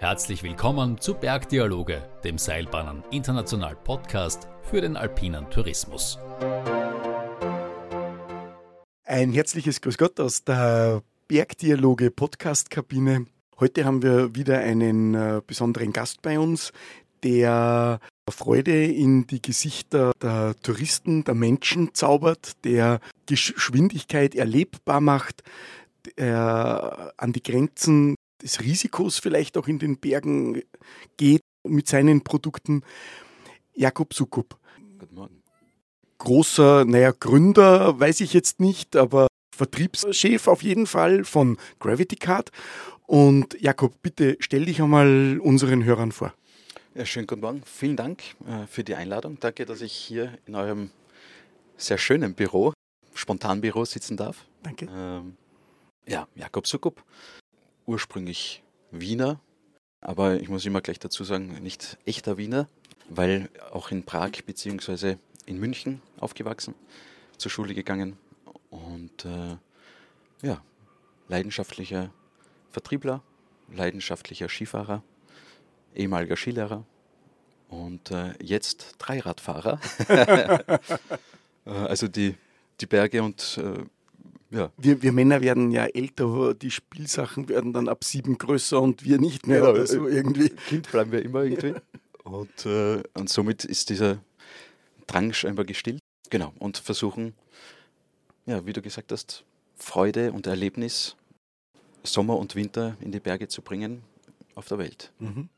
Herzlich willkommen zu Bergdialoge, dem Seilbahnen International Podcast für den alpinen Tourismus. Ein herzliches Grüß Gott aus der Bergdialoge Podcast-Kabine. Heute haben wir wieder einen äh, besonderen Gast bei uns, der Freude in die Gesichter der Touristen, der Menschen zaubert, der Geschwindigkeit erlebbar macht, der an die Grenzen des Risikos vielleicht auch in den Bergen geht mit seinen Produkten. Jakob Sukup. Guten Morgen. Großer, naja, Gründer, weiß ich jetzt nicht, aber Vertriebschef auf jeden Fall von Gravity Card. Und Jakob, bitte stell dich einmal unseren Hörern vor. Ja, schönen guten Morgen. Vielen Dank äh, für die Einladung. Danke, dass ich hier in eurem sehr schönen Büro, Spontanbüro sitzen darf. Danke. Ähm, ja, Jakob Sukup, ursprünglich Wiener, aber ich muss immer gleich dazu sagen, nicht echter Wiener, weil auch in Prag bzw. in München aufgewachsen, zur Schule gegangen und äh, ja, leidenschaftlicher Vertriebler, leidenschaftlicher Skifahrer, ehemaliger Skilehrer und äh, jetzt Dreiradfahrer. Äh, also die, die Berge und äh, ja. Wir, wir, Männer werden ja älter, die Spielsachen werden dann ab sieben größer und wir nicht mehr. Genau, so irgendwie. Kind bleiben wir immer irgendwie. und, äh, und somit ist dieser Drang scheinbar gestillt. Genau. Und versuchen, ja, wie du gesagt hast, Freude und Erlebnis Sommer und Winter in die Berge zu bringen auf der Welt. Mhm.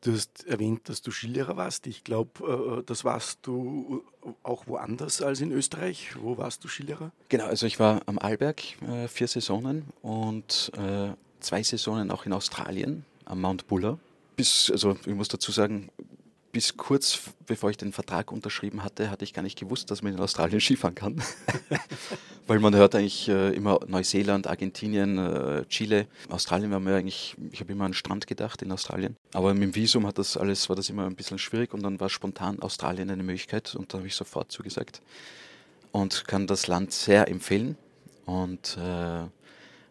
Du hast erwähnt, dass du Skilehrer warst. Ich glaube, äh, das warst du auch woanders als in Österreich. Wo warst du Skilehrer? Genau, also ich war am Arlberg äh, vier Saisonen und äh, zwei Saisonen auch in Australien am Mount Buller. Bis, also ich muss dazu sagen, bis kurz bevor ich den Vertrag unterschrieben hatte, hatte ich gar nicht gewusst, dass man in Australien Skifahren kann. Weil man hört eigentlich äh, immer Neuseeland, Argentinien, äh, Chile. Australien war mir eigentlich, ich habe immer an den Strand gedacht in Australien. Aber mit dem Visum hat das alles, war das immer ein bisschen schwierig und dann war spontan Australien eine Möglichkeit und da habe ich sofort zugesagt. Und kann das Land sehr empfehlen. Und äh,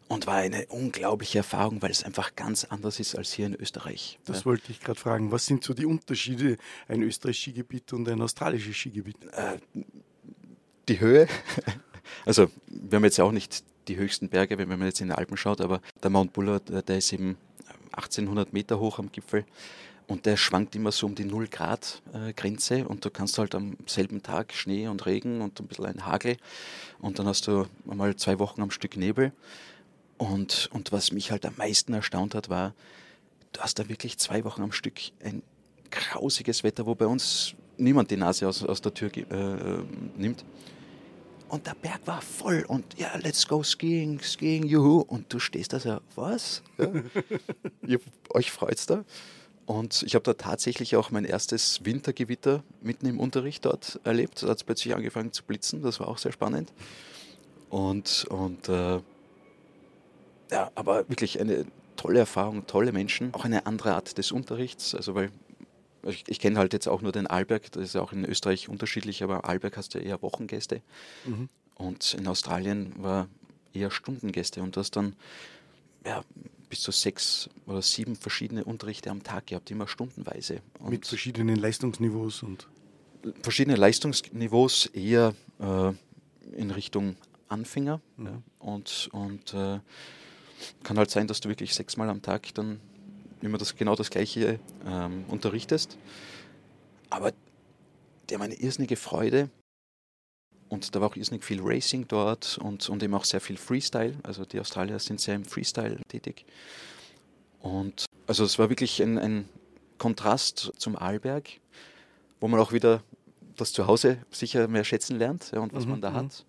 und war eine unglaubliche Erfahrung, weil es einfach ganz anders ist als hier in Österreich. Das ja. wollte ich gerade fragen. Was sind so die Unterschiede, ein österreichisches Skigebiet und ein australisches Skigebiet? Äh, die Höhe. Also, wir haben jetzt ja auch nicht die höchsten Berge, wenn man jetzt in den Alpen schaut, aber der Mount Buller, der ist eben 1800 Meter hoch am Gipfel und der schwankt immer so um die 0 Grad äh, Grenze und du kannst halt am selben Tag Schnee und Regen und ein bisschen ein Hagel und dann hast du einmal zwei Wochen am Stück Nebel und, und was mich halt am meisten erstaunt hat, war, du hast da wirklich zwei Wochen am Stück ein grausiges Wetter, wo bei uns niemand die Nase aus, aus der Tür äh, nimmt. Und der Berg war voll und ja, let's go skiing, skiing, juhu. Und du stehst da so, was? Ja. Ihr, euch freut's da? Und ich habe da tatsächlich auch mein erstes Wintergewitter mitten im Unterricht dort erlebt. Da hat es plötzlich angefangen zu blitzen, das war auch sehr spannend. Und, und äh, ja, aber wirklich eine tolle Erfahrung, tolle Menschen, auch eine andere Art des Unterrichts, also weil ich, ich kenne halt jetzt auch nur den Alberg, das ist ja auch in Österreich unterschiedlich, aber Alberg hast ja eher Wochengäste mhm. und in Australien war eher Stundengäste und du hast dann ja, bis zu sechs oder sieben verschiedene Unterrichte am Tag gehabt, immer stundenweise. Und Mit verschiedenen Leistungsniveaus und? Verschiedene Leistungsniveaus eher äh, in Richtung Anfänger mhm. ja, und, und äh, kann halt sein, dass du wirklich sechsmal am Tag dann immer das, genau das Gleiche ähm, unterrichtest. Aber die haben eine irrsinnige Freude. Und da war auch irrsinnig viel Racing dort und, und eben auch sehr viel Freestyle. Also die Australier sind sehr im Freestyle tätig. Und also es war wirklich ein, ein Kontrast zum Arlberg, wo man auch wieder das Zuhause sicher mehr schätzen lernt ja, und was mhm, man da mhm. hat.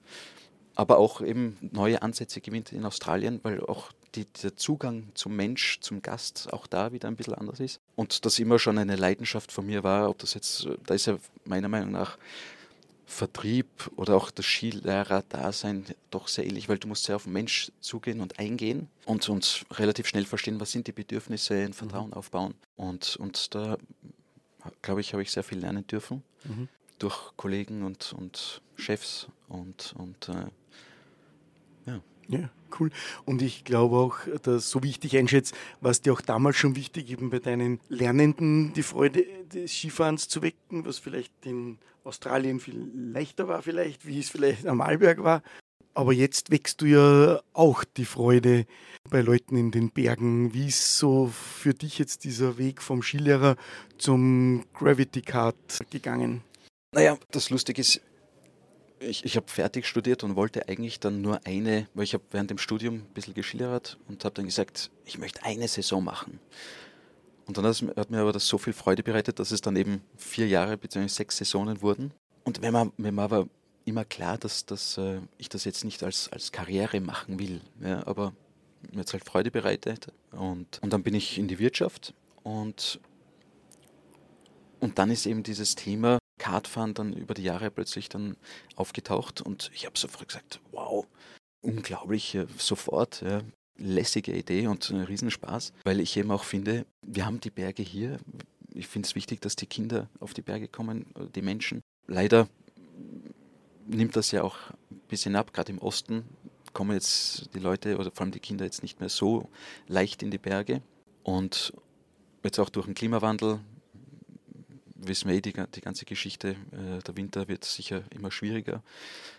Aber auch eben neue Ansätze gewinnt in Australien, weil auch die, der Zugang zum Mensch, zum Gast auch da wieder ein bisschen anders ist. Und das immer schon eine Leidenschaft von mir war, ob das jetzt, da ist ja meiner Meinung nach Vertrieb oder auch das Skilehrer-Dasein doch sehr ähnlich, weil du musst sehr auf den Mensch zugehen und eingehen und, und relativ schnell verstehen, was sind die Bedürfnisse, ein Vertrauen mhm. aufbauen. Und, und da, glaube ich, habe ich sehr viel lernen dürfen mhm. durch Kollegen und, und Chefs und, und äh, ja. Ja. Cool. Und ich glaube auch, dass, so wie ich dich einschätze, war es dir auch damals schon wichtig, eben bei deinen Lernenden die Freude des Skifahrens zu wecken, was vielleicht in Australien viel leichter war, vielleicht, wie es vielleicht am Arlberg war. Aber jetzt wächst du ja auch die Freude bei Leuten in den Bergen. Wie ist so für dich jetzt dieser Weg vom Skilehrer zum Gravity Kart gegangen? Naja, das Lustige ist, ich, ich habe fertig studiert und wollte eigentlich dann nur eine, weil ich habe während dem Studium ein bisschen geschildert und habe dann gesagt, ich möchte eine Saison machen. Und dann hat mir aber das so viel Freude bereitet, dass es dann eben vier Jahre bzw. sechs Saisonen wurden. Und wenn man, wenn man aber immer klar, dass, dass äh, ich das jetzt nicht als, als Karriere machen will. Ja, aber mir hat es halt Freude bereitet. Und, und dann bin ich in die Wirtschaft und, und dann ist eben dieses Thema Kartfahren dann über die Jahre plötzlich dann aufgetaucht und ich habe sofort gesagt, wow, unglaublich, äh, sofort, ja, lässige Idee und ein Riesenspaß, weil ich eben auch finde, wir haben die Berge hier. Ich finde es wichtig, dass die Kinder auf die Berge kommen, die Menschen. Leider nimmt das ja auch ein bisschen ab, gerade im Osten kommen jetzt die Leute oder vor allem die Kinder jetzt nicht mehr so leicht in die Berge. Und jetzt auch durch den Klimawandel wissen wir eh die, die ganze Geschichte, äh, der Winter wird sicher immer schwieriger,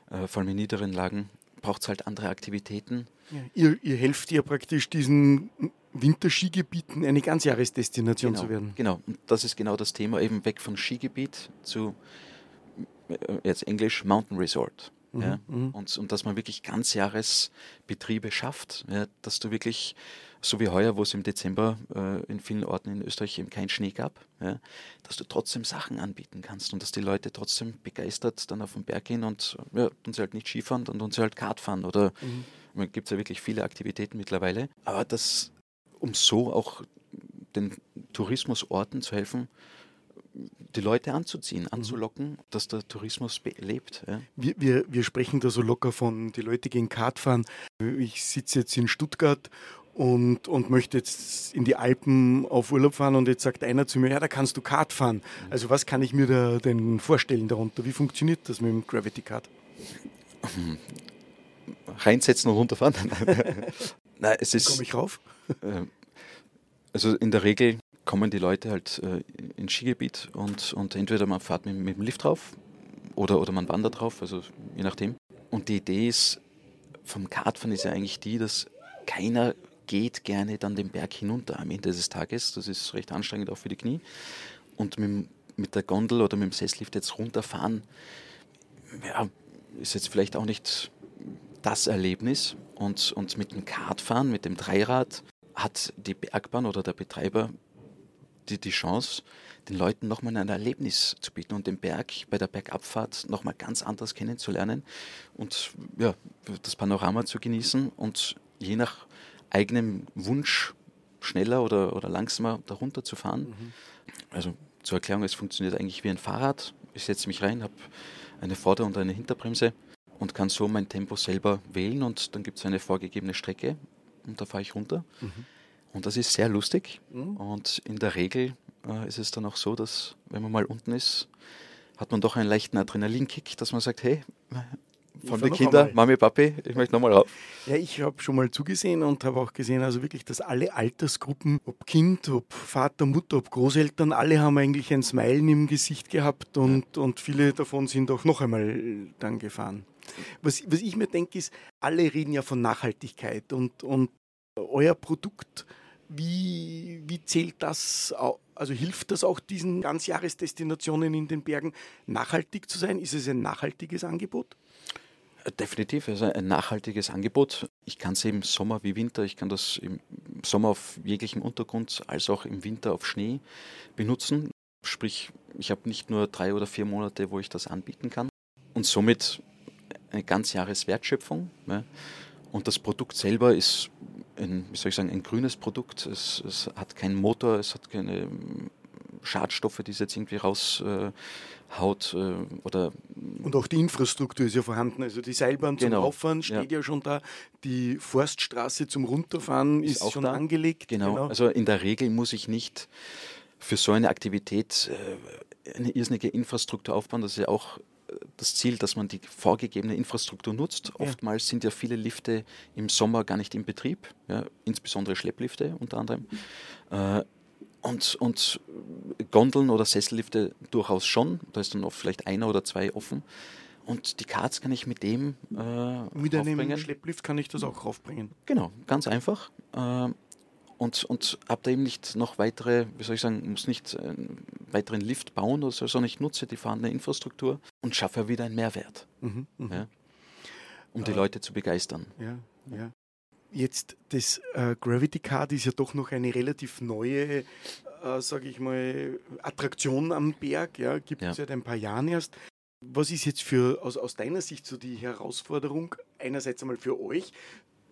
äh, vor allem in niederen Lagen braucht es halt andere Aktivitäten. Ja, ihr, ihr helft ja praktisch diesen Winterskigebieten eine Ganzjahresdestination genau, zu werden. Genau, und das ist genau das Thema, eben weg von Skigebiet zu äh, jetzt Englisch Mountain Resort. Mhm, ja, mhm. und, und dass man wirklich Ganzjahresbetriebe schafft, ja, dass du wirklich, so wie heuer, wo es im Dezember äh, in vielen Orten in Österreich eben keinen Schnee gab, ja, dass du trotzdem Sachen anbieten kannst und dass die Leute trotzdem begeistert dann auf den Berg gehen und ja, tun sie halt nicht Skifahren, dann tun sie halt Kart fahren oder mhm. gibt es ja wirklich viele Aktivitäten mittlerweile. Aber das, um so auch den Tourismusorten zu helfen, die Leute anzuziehen, mhm. anzulocken, dass der Tourismus lebt. Ja. Wir, wir, wir sprechen da so locker von, die Leute gehen Kart fahren. Ich sitze jetzt in Stuttgart und, und möchte jetzt in die Alpen auf Urlaub fahren und jetzt sagt einer zu mir, ja, da kannst du Kart fahren. Also was kann ich mir da denn vorstellen darunter? Wie funktioniert das mit dem Gravity Kart? Reinsetzen und runterfahren. Nein, es ist, komme ich rauf? Äh, also in der Regel kommen die Leute halt äh, ins Skigebiet und, und entweder man fährt mit, mit dem Lift drauf oder, oder man wandert drauf, also je nachdem. Und die Idee ist, vom Kartfahren ist ja eigentlich die, dass keiner geht gerne dann den Berg hinunter am Ende des Tages. Das ist recht anstrengend auch für die Knie. Und mit, mit der Gondel oder mit dem Sesslift jetzt runterfahren, ja, ist jetzt vielleicht auch nicht das Erlebnis. Und, und mit dem Kartfahren, mit dem Dreirad, hat die Bergbahn oder der Betreiber die, die Chance, den Leuten nochmal ein Erlebnis zu bieten und den Berg bei der Bergabfahrt nochmal ganz anders kennenzulernen und ja, das Panorama zu genießen und je nach eigenem Wunsch schneller oder, oder langsamer darunter zu fahren. Mhm. Also zur Erklärung, es funktioniert eigentlich wie ein Fahrrad. Ich setze mich rein, habe eine Vorder- und eine Hinterbremse und kann so mein Tempo selber wählen und dann gibt es eine vorgegebene Strecke und da fahre ich runter. Mhm. Und das ist sehr lustig. Mhm. Und in der Regel äh, ist es dann auch so, dass wenn man mal unten ist, hat man doch einen leichten Adrenalinkick, dass man sagt, hey, von den Kindern, Mami, Papi, ich möchte nochmal rauf. Ja, ich habe schon mal zugesehen und habe auch gesehen, also wirklich, dass alle Altersgruppen, ob Kind, ob Vater, Mutter, ob Großeltern, alle haben eigentlich ein Smilen im Gesicht gehabt und, ja. und viele davon sind auch noch einmal dann gefahren. Was, was ich mir denke, ist, alle reden ja von Nachhaltigkeit und, und euer Produkt wie, wie zählt das, also hilft das auch diesen Ganzjahresdestinationen in den Bergen nachhaltig zu sein? Ist es ein nachhaltiges Angebot? Definitiv, also ein nachhaltiges Angebot. Ich kann es im Sommer wie Winter, ich kann das im Sommer auf jeglichem Untergrund als auch im Winter auf Schnee benutzen. Sprich, ich habe nicht nur drei oder vier Monate, wo ich das anbieten kann und somit eine Ganzjahreswertschöpfung. Ne? Und das Produkt selber ist ein, wie soll ich sagen, ein grünes Produkt. Es, es hat keinen Motor, es hat keine Schadstoffe, die es jetzt irgendwie raushaut. Äh, oder Und auch die Infrastruktur ist ja vorhanden. Also die Seilbahn zum genau. Auffahren steht ja. ja. schon da. Die Forststraße zum Runterfahren ist, ist schon da. angelegt. Genau. genau. Also in der Regel muss ich nicht für so eine Aktivität äh, eine irrsinnige Infrastruktur aufbauen. Das ist ja auch das Ziel, dass man die vorgegebene Infrastruktur nutzt. Ja. Oftmals sind ja viele Lifte im Sommer gar nicht in Betrieb, ja, insbesondere Schlepplifte unter anderem. Äh, und, und Gondeln oder Sessellifte durchaus schon. Da ist dann oft vielleicht einer oder zwei offen. Und die Cards kann ich mit dem äh, Mit einem Schlepplift kann ich das auch raufbringen. Genau, ganz einfach. Äh, und, und habe da eben nicht noch weitere, wie soll ich sagen, muss nicht einen weiteren Lift bauen oder so, sondern ich nutze die vorhandene Infrastruktur und schaffe wieder einen Mehrwert, mhm, mhm. ja, um die äh, Leute zu begeistern. Ja, ja. Jetzt, das äh, Gravity Card ist ja doch noch eine relativ neue, äh, sage ich mal, Attraktion am Berg. Ja, gibt es ja. seit ein paar Jahren erst. Was ist jetzt für aus, aus deiner Sicht so die Herausforderung, einerseits einmal für euch,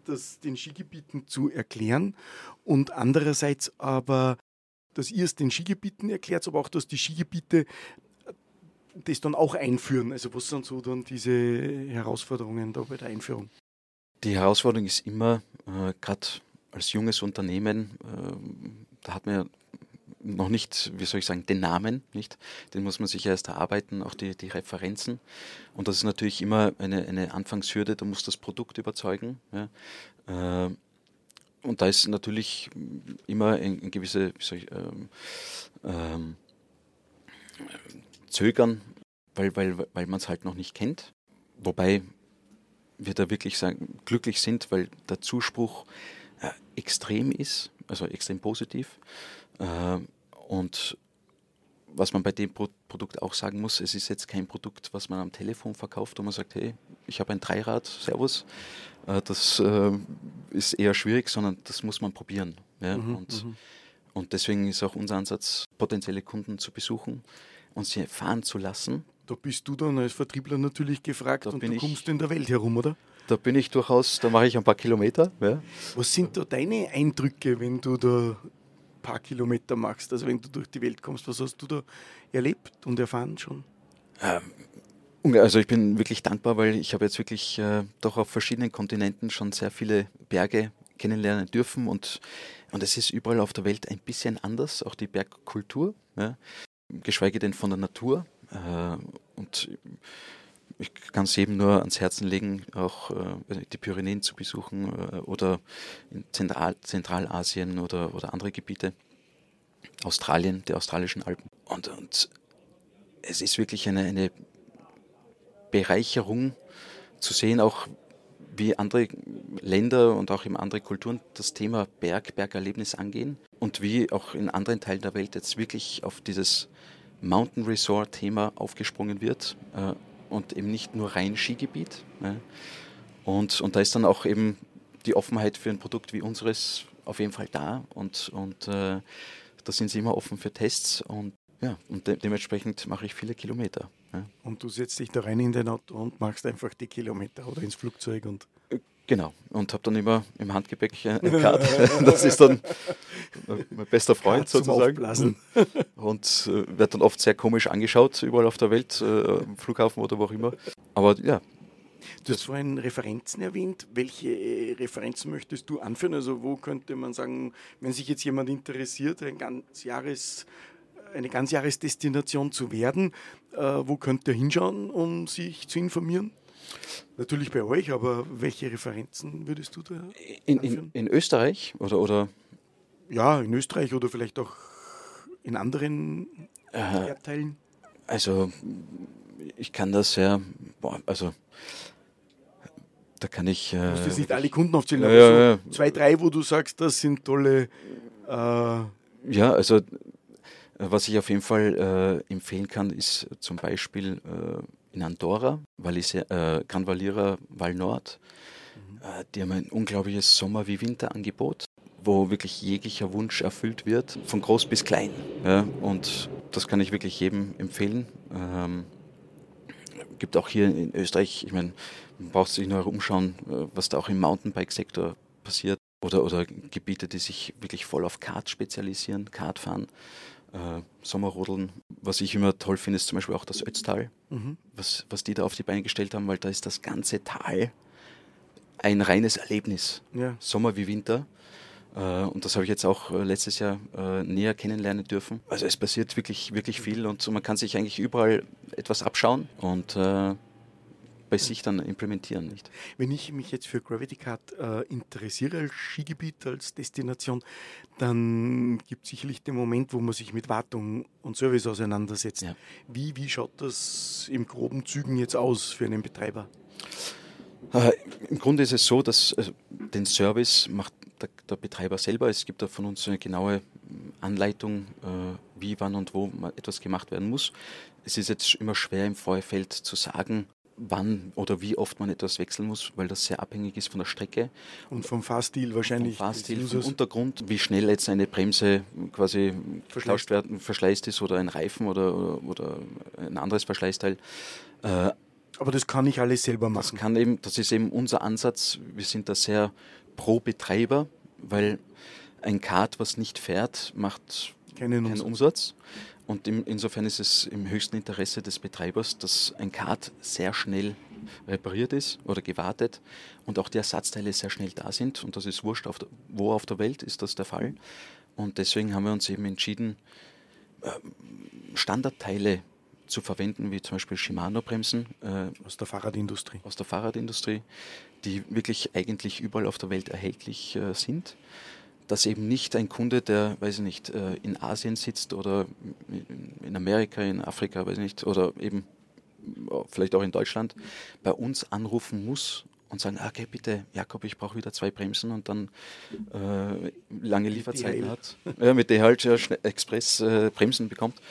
das den Skigebieten zu erklären und andererseits aber, dass ihr es den Skigebieten erklärt, aber auch, dass die Skigebiete das dann auch einführen. Also was sind so dann diese Herausforderungen da bei der Einführung? Die Herausforderung ist immer, äh, gerade als junges Unternehmen, äh, da hat man ja noch nicht, wie soll ich sagen, den Namen, nicht? Den muss man sich erst erarbeiten, auch die, die Referenzen. Und das ist natürlich immer eine, eine Anfangshürde, da muss das Produkt überzeugen. Ja? Äh, und da ist natürlich immer ein, ein gewisse, ich, ähm, ähm, Zögern, weil, weil, weil man es halt noch nicht kennt. Wobei wir da wirklich sagen, glücklich sind, weil der Zuspruch äh, extrem ist, also extrem positiv. Äh, und was man bei dem Pro Produkt auch sagen muss, es ist jetzt kein Produkt, was man am Telefon verkauft, wo man sagt, hey, ich habe ein Dreirad, Servus. Äh, das äh, ist eher schwierig, sondern das muss man probieren. Ja? Mhm, und, mhm. und deswegen ist auch unser Ansatz, potenzielle Kunden zu besuchen und sie fahren zu lassen. Da bist du dann als Vertriebler natürlich gefragt da und du kommst in der Welt herum, oder? Da bin ich durchaus, da mache ich ein paar Kilometer. Ja. Was sind da deine Eindrücke, wenn du da paar Kilometer machst. Also wenn du durch die Welt kommst, was hast du da erlebt und erfahren schon? Ähm, also ich bin wirklich dankbar, weil ich habe jetzt wirklich äh, doch auf verschiedenen Kontinenten schon sehr viele Berge kennenlernen dürfen und, und es ist überall auf der Welt ein bisschen anders, auch die Bergkultur, ja, geschweige denn von der Natur. Äh, und ich kann es jedem nur ans Herzen legen, auch äh, die Pyrenäen zu besuchen äh, oder in Zentral Zentralasien oder, oder andere Gebiete. Australien, die australischen Alpen. Und, und es ist wirklich eine, eine Bereicherung zu sehen, auch wie andere Länder und auch in andere Kulturen das Thema Berg, Bergerlebnis angehen und wie auch in anderen Teilen der Welt jetzt wirklich auf dieses Mountain Resort Thema aufgesprungen wird äh, und eben nicht nur rein Skigebiet. Ne? Und, und da ist dann auch eben die Offenheit für ein Produkt wie unseres auf jeden Fall da und, und äh, da sind sie immer offen für Tests und ja, und de dementsprechend mache ich viele Kilometer. Ja. Und du setzt dich da rein in dein Auto und machst einfach die Kilometer oder ins Flugzeug und. Äh, genau, und habe dann immer im Handgepäck ein Card. das ist dann mein bester Freund sozusagen. Und äh, wird dann oft sehr komisch angeschaut, überall auf der Welt, äh, am Flughafen oder wo auch immer. Aber ja, Du hast vorhin Referenzen erwähnt. Welche äh, Referenzen möchtest du anführen? Also wo könnte man sagen, wenn sich jetzt jemand interessiert, ein ganz Jahres, eine Ganzjahresdestination zu werden, äh, wo könnte er hinschauen, um sich zu informieren? Natürlich bei euch, aber welche Referenzen würdest du da in, in, in, Österreich oder, oder? Ja, in Österreich oder vielleicht auch in anderen äh, Erdteilen? Also ich kann das ja, boah, also da kann ich. Äh, du musst jetzt nicht alle Kunden aufzählen, aber ja, so ja. zwei, drei, wo du sagst, das sind tolle. Äh ja, also was ich auf jeden Fall äh, empfehlen kann, ist zum Beispiel äh, in Andorra, äh, Gran Valira Val Nord. Mhm. Äh, die haben ein unglaubliches Sommer- wie Winterangebot, wo wirklich jeglicher Wunsch erfüllt wird, von groß bis klein. Ja, und das kann ich wirklich jedem empfehlen. Ähm, gibt auch hier in Österreich, ich meine, man braucht sich nur umschauen, äh, was da auch im Mountainbike-Sektor passiert. Oder, oder Gebiete, die sich wirklich voll auf Kart spezialisieren, Kartfahren, äh, Sommerrodeln. Was ich immer toll finde, ist zum Beispiel auch das Ötztal, mhm. was, was die da auf die Beine gestellt haben, weil da ist das ganze Tal ein reines Erlebnis. Ja. Sommer wie Winter. Äh, und das habe ich jetzt auch äh, letztes Jahr äh, näher kennenlernen dürfen. Also es passiert wirklich, wirklich viel und man kann sich eigentlich überall etwas abschauen und bei sich dann implementieren. Nicht? Wenn ich mich jetzt für Gravity Card äh, interessiere als Skigebiet, als Destination, dann gibt es sicherlich den Moment, wo man sich mit Wartung und Service auseinandersetzt. Ja. Wie, wie schaut das im groben Zügen jetzt aus für einen Betreiber? Äh, Im Grunde ist es so, dass also, den Service macht der, der, Betreiber selber. Es gibt da von uns eine genaue Anleitung, äh, wie, wann und wo etwas gemacht werden muss. Es ist jetzt immer schwer im Vorfeld zu sagen, wann oder wie oft man etwas wechseln muss, weil das sehr abhängig ist von der Strecke. Und vom Fahrstil wahrscheinlich. Vom Fahrstil, vom Untergrund, wie schnell jetzt eine Bremse quasi verschleißt, werden, verschleißt ist oder ein Reifen oder, oder, oder ein anderes Verschleißteil. Äh, aber das kann ich alles selber machen. Das, kann eben, das ist eben unser Ansatz. Wir sind da sehr pro Betreiber, weil ein Kart, was nicht fährt, macht keinen, keinen Umsatz. Umsatz. Und insofern ist es im höchsten Interesse des Betreibers, dass ein Kart sehr schnell repariert ist oder gewartet und auch die Ersatzteile sehr schnell da sind. Und das ist wurscht, auf der, wo auf der Welt ist das der Fall. Und deswegen haben wir uns eben entschieden, ähm, Standardteile zu verwenden, wie zum Beispiel Shimano-Bremsen. Äh, aus der Fahrradindustrie. Aus der Fahrradindustrie, die wirklich eigentlich überall auf der Welt erhältlich äh, sind dass eben nicht ein Kunde, der, weiß ich nicht, äh, in Asien sitzt oder in Amerika, in Afrika, weiß ich nicht, oder eben vielleicht auch in Deutschland, bei uns anrufen muss und sagen, okay, bitte, Jakob, ich brauche wieder zwei Bremsen und dann äh, lange Lieferzeiten hat, ja, mit der halt ja, Express äh, Bremsen bekommt,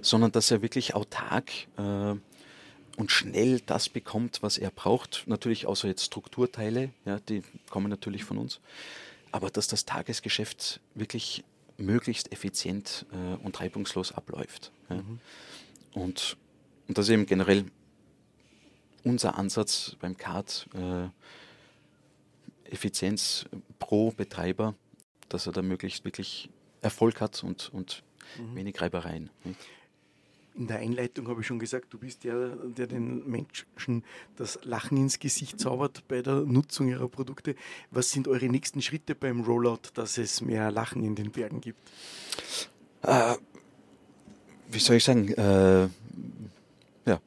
sondern dass er wirklich autark äh, und schnell das bekommt, was er braucht. Natürlich außer jetzt Strukturteile, ja, die kommen natürlich von uns aber dass das Tagesgeschäft wirklich möglichst effizient äh, und reibungslos abläuft. Ja. Mhm. Und, und das ist eben generell unser Ansatz beim CART, äh, Effizienz pro Betreiber, dass er da möglichst wirklich Erfolg hat und, und mhm. wenig Reibereien. Nicht? In der Einleitung habe ich schon gesagt, du bist der, der den Menschen das Lachen ins Gesicht zaubert bei der Nutzung ihrer Produkte. Was sind eure nächsten Schritte beim Rollout, dass es mehr Lachen in den Bergen gibt? Äh, wie soll ich sagen? Äh, ja,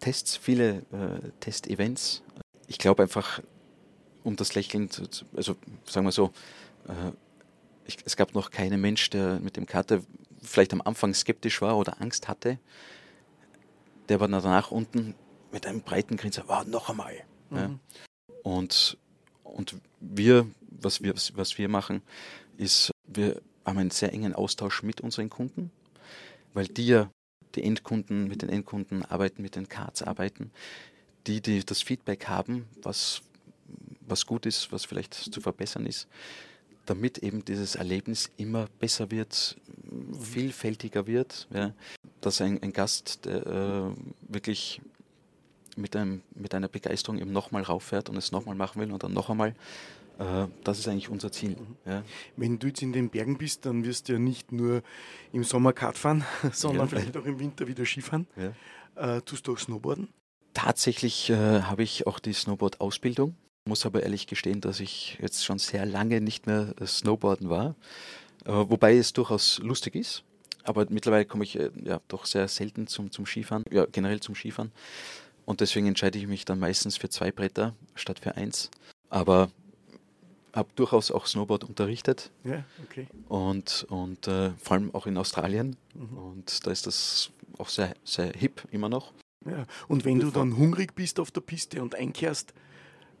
Tests, viele äh, Testevents. Ich glaube einfach, um das Lächeln, zu, also sagen wir so, äh, ich, es gab noch keinen Mensch, der mit dem Kater vielleicht am Anfang skeptisch war oder Angst hatte, der war danach unten mit einem breiten Grinsen, wow, noch einmal. Mhm. Ja. Und, und wir, was wir, was wir machen, ist, wir haben einen sehr engen Austausch mit unseren Kunden, weil die ja die Endkunden mit den Endkunden arbeiten, mit den Cards arbeiten, die, die das Feedback haben, was, was gut ist, was vielleicht zu verbessern ist, damit eben dieses Erlebnis immer besser wird, vielfältiger wird, ja, dass ein, ein Gast der, äh, wirklich mit, einem, mit einer Begeisterung eben nochmal rauffährt und es nochmal machen will und dann noch einmal. Äh, das ist eigentlich unser Ziel. Mhm. Ja. Wenn du jetzt in den Bergen bist, dann wirst du ja nicht nur im Sommer Kart fahren, sondern ja. vielleicht auch im Winter wieder Skifahren. Ja. Äh, tust du auch Snowboarden? Tatsächlich äh, habe ich auch die Snowboard-Ausbildung. Muss aber ehrlich gestehen, dass ich jetzt schon sehr lange nicht mehr Snowboarden war. Äh, wobei es durchaus lustig ist. Aber mittlerweile komme ich äh, ja doch sehr selten zum, zum Skifahren, ja, generell zum Skifahren. Und deswegen entscheide ich mich dann meistens für zwei Bretter statt für eins. Aber habe durchaus auch Snowboard unterrichtet. Ja, okay. Und, und äh, vor allem auch in Australien. Mhm. Und da ist das auch sehr, sehr hip immer noch. Ja, und wenn du dann hungrig bist auf der Piste und einkehrst,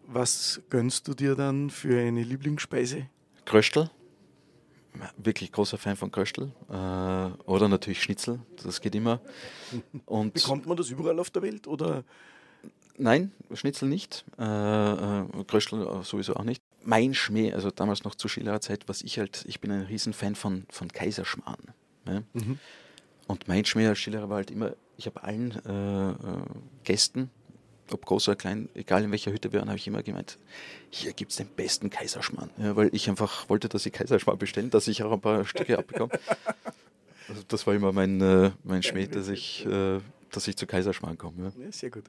was gönnst du dir dann für eine Lieblingsspeise? Kröstel. Wirklich großer Fan von Kröstel. Äh, oder natürlich Schnitzel, das geht immer. Und Bekommt man das überall auf der Welt? Oder? Nein, Schnitzel nicht. Äh, äh, Kröstel sowieso auch nicht. Mein Schmäh, also damals noch zu Schillerer Zeit, was ich halt, ich bin ein Riesenfan von, von Kaiserschmarrn. Ja? Mhm. Und mein Schmäh als Schillerer war halt immer, ich habe allen äh Gästen, ob groß oder klein, egal in welcher Hütte wir waren, habe ich immer gemeint, hier gibt es den besten Kaiserschmarrn. Ja, weil ich einfach wollte, dass sie Kaiserschmarrn bestellen, dass ich auch ein paar Stücke abbekomme. Also das war immer mein, äh, mein Schmäh, dass ich, äh, dass ich zu Kaiserschmarrn komme. Ja. ja. sehr gut.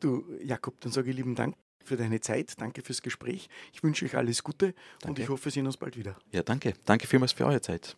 Du, Jakob, dann sage ich lieben Dank für deine Zeit, danke fürs Gespräch. Ich wünsche euch alles Gute Danke. und ich hoffe, wir sehen uns bald wieder. Ja, danke. Danke vielmals für eure Zeit.